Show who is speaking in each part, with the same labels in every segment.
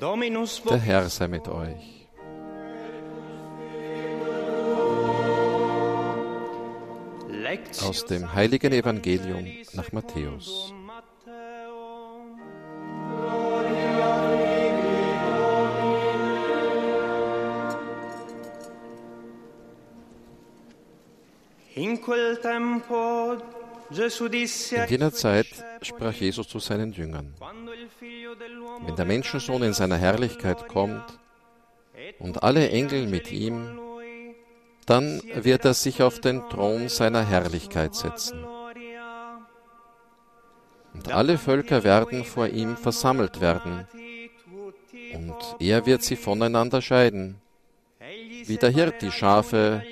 Speaker 1: Der Herr sei mit euch. Aus dem heiligen Evangelium nach Matthäus.
Speaker 2: In
Speaker 1: jener Zeit sprach Jesus zu seinen Jüngern, wenn der Menschensohn in seiner Herrlichkeit kommt und alle Engel mit ihm, dann wird er sich auf den Thron seiner Herrlichkeit setzen. Und alle Völker werden vor ihm versammelt werden, und er wird sie voneinander scheiden, wie der Hirt die Schafe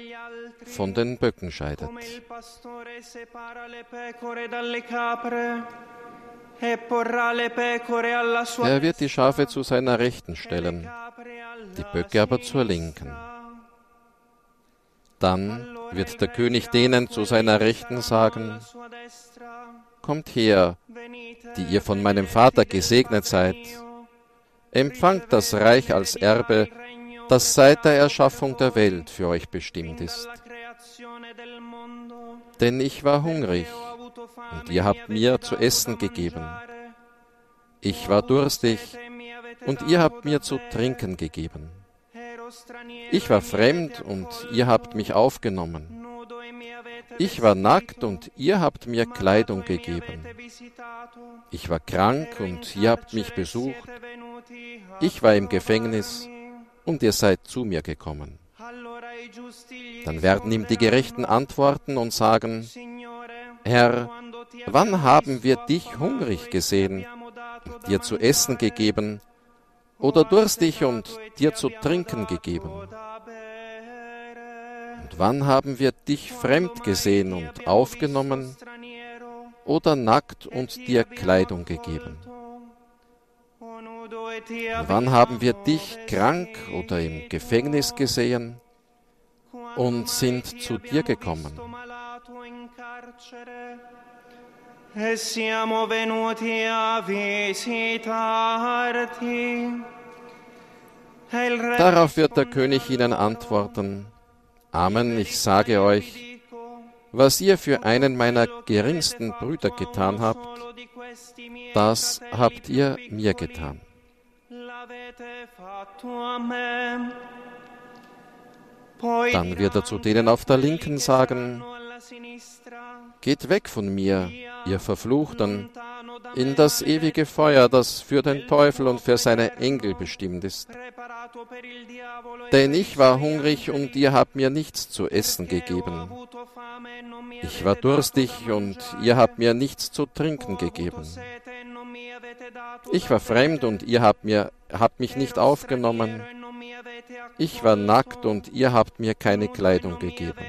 Speaker 1: von den Böcken scheidet. Er wird die Schafe zu seiner Rechten stellen, die Böcke aber zur Linken. Dann wird der König denen zu seiner Rechten sagen. Kommt her, die ihr von meinem Vater gesegnet seid, empfangt das Reich als Erbe, das seit der Erschaffung der Welt für euch bestimmt ist. Denn ich war hungrig, und ihr habt mir zu essen gegeben. Ich war durstig, und ihr habt mir zu trinken gegeben. Ich war fremd, und ihr habt mich aufgenommen. Ich war nackt, und ihr habt mir Kleidung gegeben. Ich war krank, und ihr habt mich besucht. Ich war im Gefängnis, und ihr seid zu mir gekommen. Dann werden ihm die Gerechten antworten und sagen, Herr, wann haben wir dich hungrig gesehen, dir zu essen gegeben, oder durstig und dir zu trinken gegeben? Und wann haben wir dich fremd gesehen und aufgenommen, oder nackt und dir Kleidung gegeben? Und wann haben wir dich krank oder im Gefängnis gesehen und sind zu dir gekommen?
Speaker 2: E siamo venuti a visitarti. E
Speaker 1: Darauf wird der König ihnen antworten, Amen, ich sage euch, was ihr für einen meiner geringsten Brüder getan habt, das habt ihr mir getan. Dann wird er zu denen auf der Linken sagen, Geht weg von mir, ihr Verfluchten, in das ewige Feuer, das für den Teufel und für seine Engel bestimmt ist. Denn ich war hungrig und ihr habt mir nichts zu essen gegeben. Ich war durstig und ihr habt mir nichts zu trinken gegeben. Ich war fremd und ihr habt, mir, habt mich nicht aufgenommen. Ich war nackt und ihr habt mir keine Kleidung gegeben.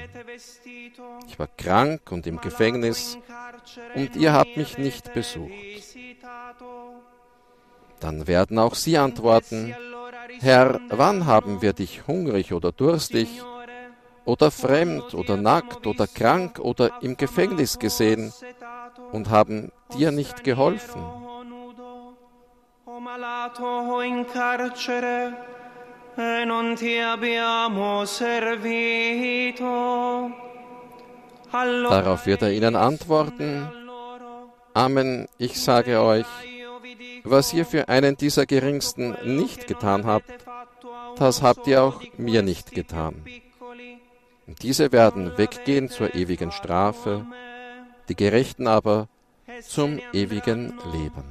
Speaker 1: Ich war krank und im Gefängnis und ihr habt
Speaker 2: mi
Speaker 1: mich nicht besucht. Dann werden auch sie antworten, Herr, wann haben wir dich hungrig oder durstig oder fremd oder nackt oder krank oder im Gefängnis gesehen und haben dir nicht geholfen?
Speaker 2: E non ti abbiamo servito.
Speaker 1: Darauf wird er ihnen antworten, Amen, ich sage euch, was ihr für einen dieser Geringsten nicht getan habt, das habt ihr auch mir nicht getan. Und diese werden weggehen zur ewigen Strafe, die Gerechten aber zum ewigen Leben.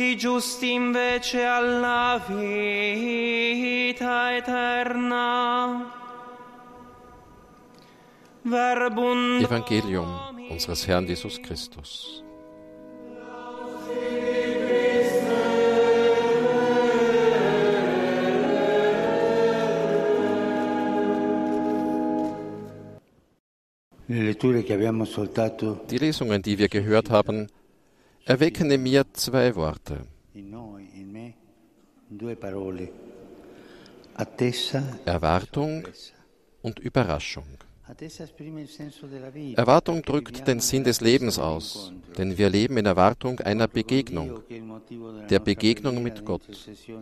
Speaker 2: I giusti invece alla vita eterna.
Speaker 1: Evangelium unseres Herrn Jesus Christus.
Speaker 3: Le letture che abbiamo ascoltato
Speaker 1: Die Lesungen, die wir gehört haben, erwecken in mir zwei Worte.
Speaker 3: Attesa,
Speaker 1: Erwartung und Überraschung. Erwartung drückt den Sinn des Lebens aus, denn wir leben in Erwartung einer Begegnung, der Begegnung mit Gott,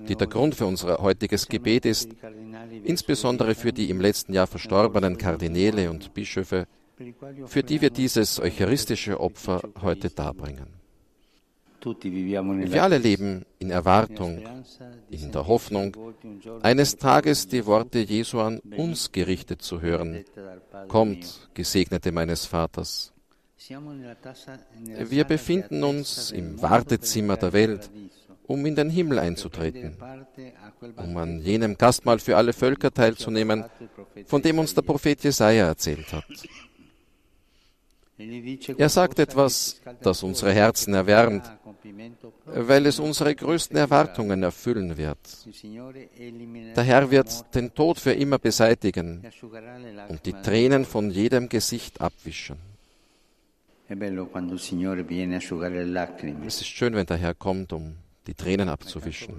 Speaker 1: die der Grund für unser heutiges Gebet ist, insbesondere für die im letzten Jahr verstorbenen Kardinäle und Bischöfe, für die wir dieses eucharistische Opfer heute darbringen. Wir alle leben in Erwartung, in der Hoffnung, eines Tages die Worte Jesu an uns gerichtet zu hören. Kommt, Gesegnete meines Vaters. Wir befinden uns im Wartezimmer der Welt, um in den Himmel einzutreten, um an jenem Gastmahl für alle Völker teilzunehmen, von dem uns der Prophet Jesaja erzählt hat. Er sagt etwas, das unsere Herzen erwärmt, weil es unsere größten Erwartungen erfüllen wird. Der Herr wird den Tod für immer beseitigen und die Tränen von jedem Gesicht abwischen. Es ist schön, wenn der Herr kommt, um die Tränen abzuwischen.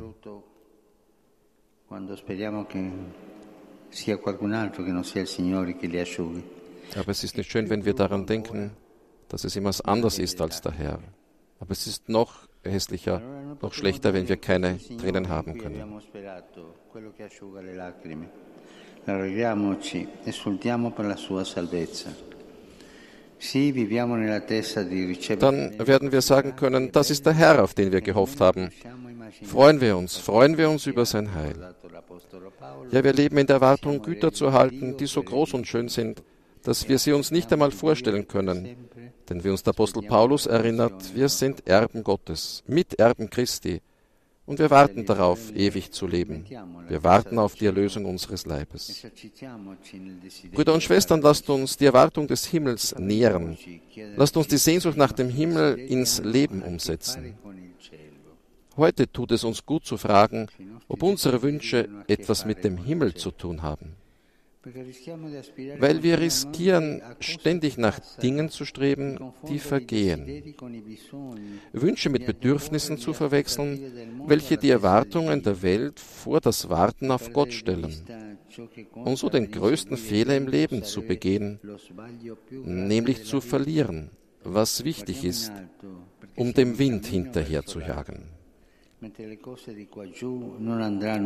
Speaker 1: Aber es ist nicht schön, wenn wir daran denken, dass es immer anders ist als der Herr. Aber es ist noch hässlicher, noch schlechter, wenn wir keine Tränen haben können. Dann werden wir sagen können, das ist der Herr, auf den wir gehofft haben. Freuen wir uns, freuen wir uns über sein Heil. Ja, wir leben in der Erwartung, Güter zu erhalten, die so groß und schön sind, dass wir sie uns nicht einmal vorstellen können. Denn wie uns der Apostel Paulus erinnert, wir sind Erben Gottes, Miterben Christi. Und wir warten darauf, ewig zu leben. Wir warten auf die Erlösung unseres Leibes. Brüder und Schwestern, lasst uns die Erwartung des Himmels nähren. Lasst uns die Sehnsucht nach dem Himmel ins Leben umsetzen. Heute tut es uns gut zu fragen, ob unsere Wünsche etwas mit dem Himmel zu tun haben weil wir riskieren, ständig nach Dingen zu streben, die vergehen. Wünsche mit Bedürfnissen zu verwechseln, welche die Erwartungen der Welt vor das Warten auf Gott stellen und so den größten Fehler im Leben zu begehen, nämlich zu verlieren, was wichtig ist, um dem Wind hinterher zu jagen.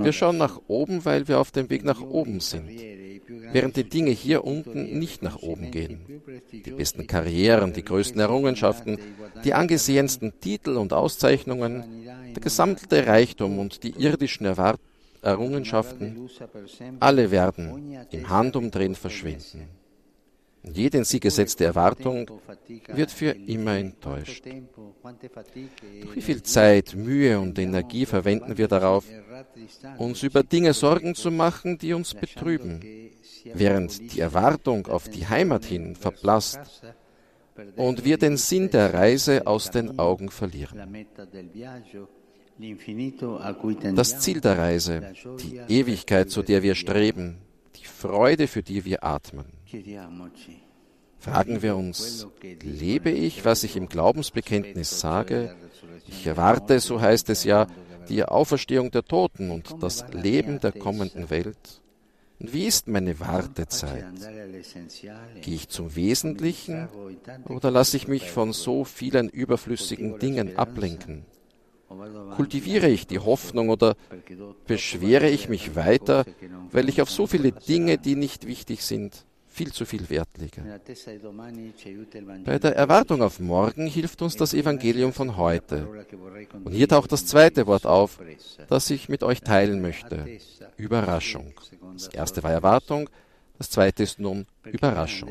Speaker 1: Wir schauen nach oben, weil wir auf dem Weg nach oben sind, während die Dinge hier unten nicht nach oben gehen. Die besten Karrieren, die größten Errungenschaften, die angesehensten Titel und Auszeichnungen, der gesamte Reichtum und die irdischen Errungenschaften, alle werden im Handumdrehen verschwinden. Jede in sie gesetzte Erwartung wird für immer enttäuscht. Doch wie viel Zeit, Mühe und Energie verwenden wir darauf, uns über Dinge Sorgen zu machen, die uns betrüben, während die Erwartung auf die Heimat hin verblasst und wir den Sinn der Reise aus den Augen verlieren. Das Ziel der Reise, die Ewigkeit, zu der wir streben, die Freude, für die wir atmen. Fragen wir uns, lebe ich, was ich im Glaubensbekenntnis sage? Ich erwarte, so heißt es ja, die Auferstehung der Toten und das Leben der kommenden Welt. Und wie ist meine Wartezeit? Gehe ich zum Wesentlichen oder lasse ich mich von so vielen überflüssigen Dingen ablenken? Kultiviere ich die Hoffnung oder beschwere ich mich weiter, weil ich auf so viele Dinge, die nicht wichtig sind, viel zu viel Wert lege. Bei der Erwartung auf morgen hilft uns das Evangelium von heute. Und hier taucht das zweite Wort auf, das ich mit euch teilen möchte. Überraschung. Das erste war Erwartung, das zweite ist nun Überraschung.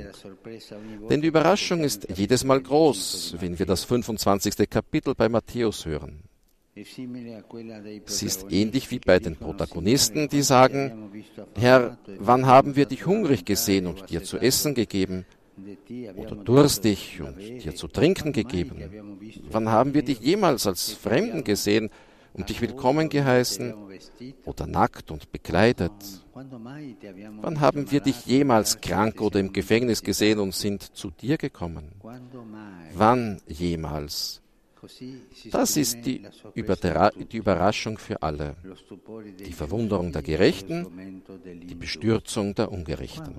Speaker 1: Denn die Überraschung ist jedes Mal groß, wenn wir das 25. Kapitel bei Matthäus hören. Sie ist ähnlich wie bei den Protagonisten, die sagen, Herr, wann haben wir dich hungrig gesehen und dir zu essen gegeben? Oder durstig und dir zu trinken gegeben? Wann haben wir dich jemals als Fremden gesehen und dich willkommen geheißen? Oder nackt und bekleidet? Wann haben wir dich jemals krank oder im Gefängnis gesehen und sind zu dir gekommen? Wann jemals? Das ist die, die, Überraschung für alle, die Verwunderung der Gerechten, die Bestürzung der Ungerechten.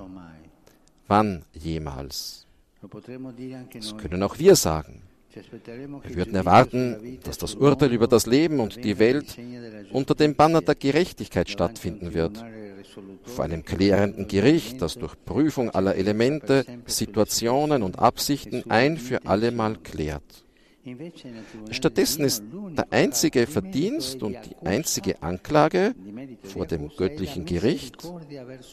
Speaker 1: Wann jemals? Das können auch wir sagen. Wir würden erwarten, dass das Urteil über das Leben und die Welt unter dem Banner der Gerechtigkeit stattfinden wird, vor einem klärenden Gericht, das durch Prüfung aller Elemente, Situationen und Absichten ein für allemal klärt. Stattdessen ist der einzige Verdienst und die einzige Anklage vor dem göttlichen Gericht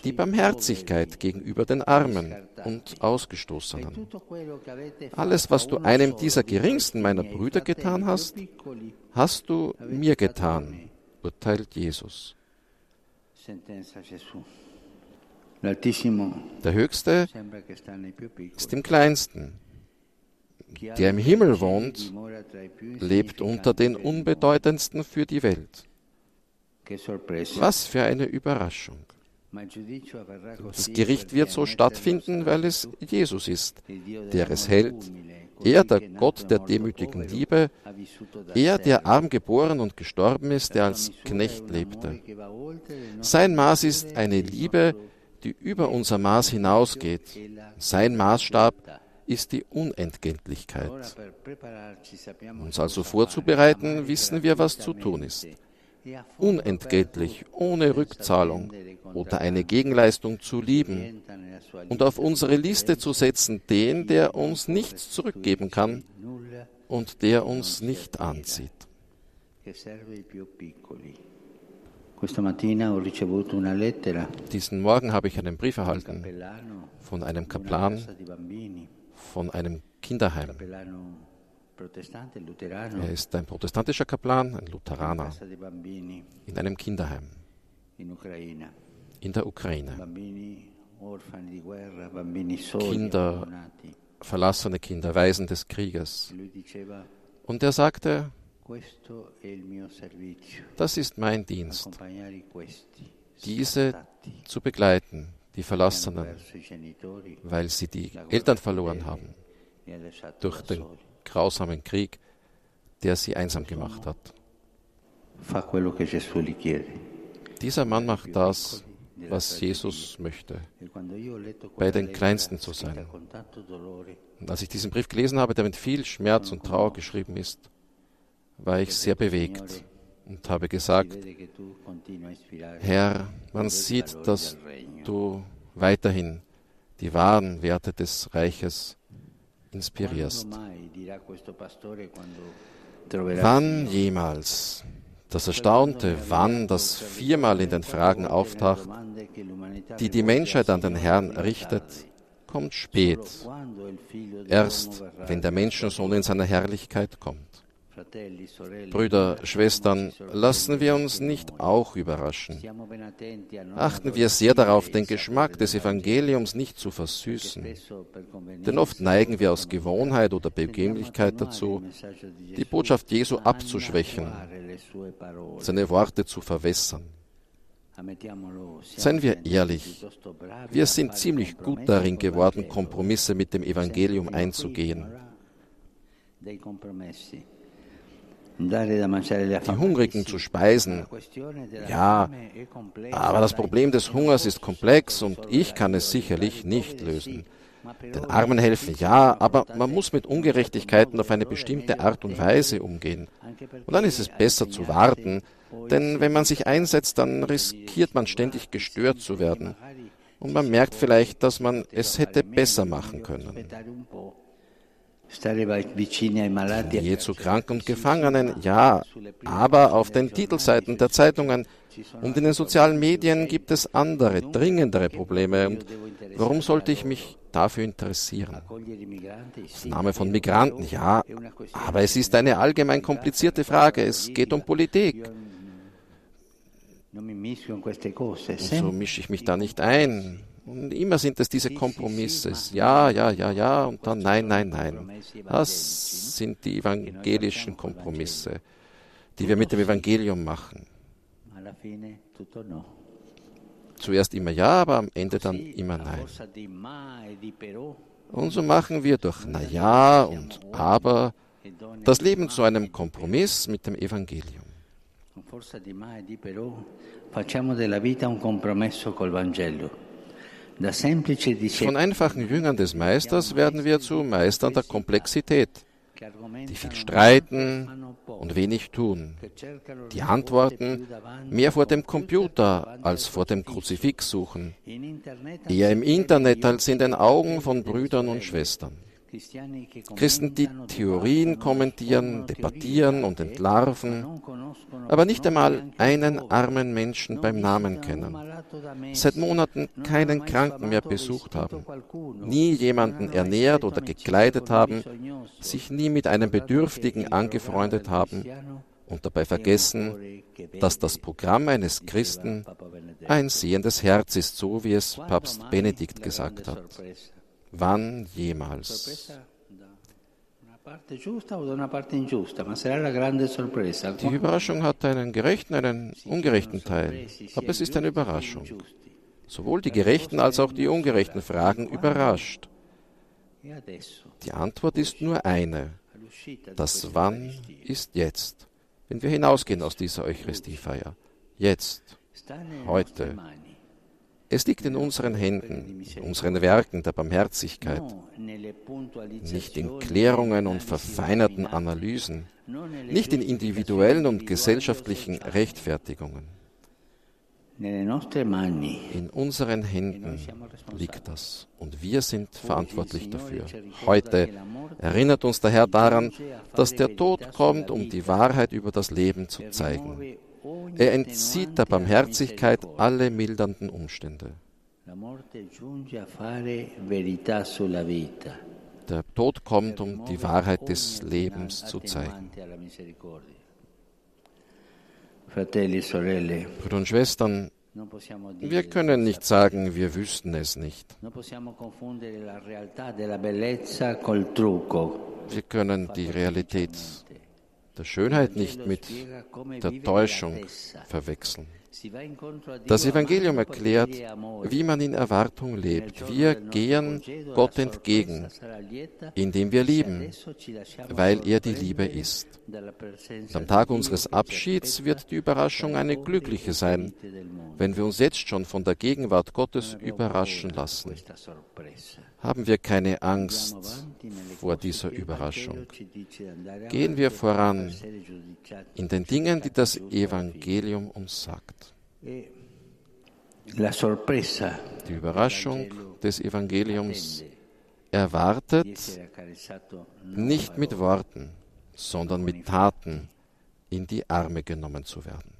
Speaker 1: die Barmherzigkeit gegenüber den Armen und Ausgestoßenen. Alles, was du einem dieser geringsten meiner Brüder getan hast, hast du mir getan, urteilt Jesus. Der Höchste ist im Kleinsten der im Himmel wohnt, lebt unter den Unbedeutendsten für die Welt. Was für eine Überraschung. Das Gericht wird so stattfinden, weil es Jesus ist, der es hält. Er, der Gott der demütigen Liebe, er, der arm geboren und gestorben ist, der als Knecht lebte. Sein Maß ist eine Liebe, die über unser Maß hinausgeht. Sein Maßstab ist die Unentgeltlichkeit. Uns also vorzubereiten, wissen wir, was zu tun ist. Unentgeltlich, ohne Rückzahlung oder eine Gegenleistung zu lieben und auf unsere Liste zu setzen den, der uns nichts zurückgeben kann und der uns nicht anzieht. Diesen Morgen habe ich einen Brief erhalten von einem Kaplan von einem Kinderheim. Er ist ein protestantischer Kaplan, ein Lutheraner, in einem Kinderheim. In der Ukraine. Kinder, verlassene Kinder, Waisen des Krieges. Und er sagte, das ist mein Dienst, diese zu begleiten, die Verlassenen, weil sie die Eltern verloren haben durch den grausamen Krieg, der sie einsam gemacht hat. Dieser Mann macht das, was Jesus möchte, bei den Kleinsten zu sein. Und als ich diesen Brief gelesen habe, der mit viel Schmerz und Trauer geschrieben ist, war ich sehr bewegt und habe gesagt, Herr, man sieht, dass du weiterhin die wahren Werte des Reiches inspirierst. Wann jemals das erstaunte Wann, das viermal in den Fragen auftaucht, die die Menschheit an den Herrn richtet, kommt spät, erst wenn der Menschensohn in seiner Herrlichkeit kommt. Brüder, Schwestern, lassen wir uns nicht auch überraschen. Achten wir sehr darauf, den Geschmack des Evangeliums nicht zu versüßen. Denn oft neigen wir aus Gewohnheit oder Bequemlichkeit dazu, die Botschaft Jesu abzuschwächen, seine Worte zu verwässern. Seien wir ehrlich, wir sind ziemlich gut darin geworden, Kompromisse mit dem Evangelium einzugehen die Hungrigen zu speisen. Ja, aber das Problem des Hungers ist komplex und ich kann es sicherlich nicht lösen. Den Armen helfen, ja, aber man muss mit Ungerechtigkeiten auf eine bestimmte Art und Weise umgehen. Und dann ist es besser zu warten, denn wenn man sich einsetzt, dann riskiert man ständig gestört zu werden. Und man merkt vielleicht, dass man es hätte besser machen können. Nähe zu Kranken und Gefangenen, ja, aber auf den Titelseiten der Zeitungen und in den sozialen Medien gibt es andere, dringendere Probleme. Und warum sollte ich mich dafür interessieren? Name von Migranten, ja, aber es ist eine allgemein komplizierte Frage. Es geht um Politik. Und so mische ich mich da nicht ein. Und immer sind es diese Kompromisse. Ja, ja, ja, ja und dann nein, nein, nein. Das sind die evangelischen Kompromisse, die wir mit dem Evangelium machen. Zuerst immer ja, aber am Ende dann immer nein. Und so machen wir durch na ja und aber das Leben zu einem Kompromiss mit dem Evangelium. Facciamo della vita un compromesso col Vangelo. Von einfachen Jüngern des Meisters werden wir zu Meistern der Komplexität, die viel streiten und wenig tun, die Antworten mehr vor dem Computer als vor dem Kruzifix suchen, eher im Internet als in den Augen von Brüdern und Schwestern. Christen, die Theorien kommentieren, debattieren und entlarven, aber nicht einmal einen armen Menschen beim Namen kennen, seit Monaten keinen Kranken mehr besucht haben, nie jemanden ernährt oder gekleidet haben, sich nie mit einem Bedürftigen angefreundet haben und dabei vergessen, dass das Programm eines Christen ein sehendes Herz ist, so wie es Papst Benedikt gesagt hat. Wann jemals? Die Überraschung hat einen gerechten, einen ungerechten Teil, aber es ist eine Überraschung. Sowohl die Gerechten als auch die Ungerechten fragen überrascht. Die Antwort ist nur eine. Das Wann ist jetzt, wenn wir hinausgehen aus dieser Eucharistiefeier. Jetzt, heute. Es liegt in unseren Händen, in unseren Werken der Barmherzigkeit, nicht in Klärungen und verfeinerten Analysen, nicht in individuellen und gesellschaftlichen Rechtfertigungen. In unseren Händen liegt das und wir sind verantwortlich dafür. Heute erinnert uns der Herr daran, dass der Tod kommt, um die Wahrheit über das Leben zu zeigen. Er entzieht der Barmherzigkeit alle mildernden Umstände. Der Tod kommt, um die Wahrheit des Lebens zu zeigen. Brüder und Schwestern, wir können nicht sagen, wir wüssten es nicht. Wir können die Realität der Schönheit nicht mit der Täuschung verwechseln. Das Evangelium erklärt, wie man in Erwartung lebt. Wir gehen Gott entgegen, indem wir lieben, weil er die Liebe ist. Am Tag unseres Abschieds wird die Überraschung eine glückliche sein, wenn wir uns jetzt schon von der Gegenwart Gottes überraschen lassen. Haben wir keine Angst vor dieser Überraschung. Gehen wir voran in den Dingen, die das Evangelium uns sagt. Die Überraschung des Evangeliums erwartet nicht mit Worten, sondern mit Taten in die Arme genommen zu werden.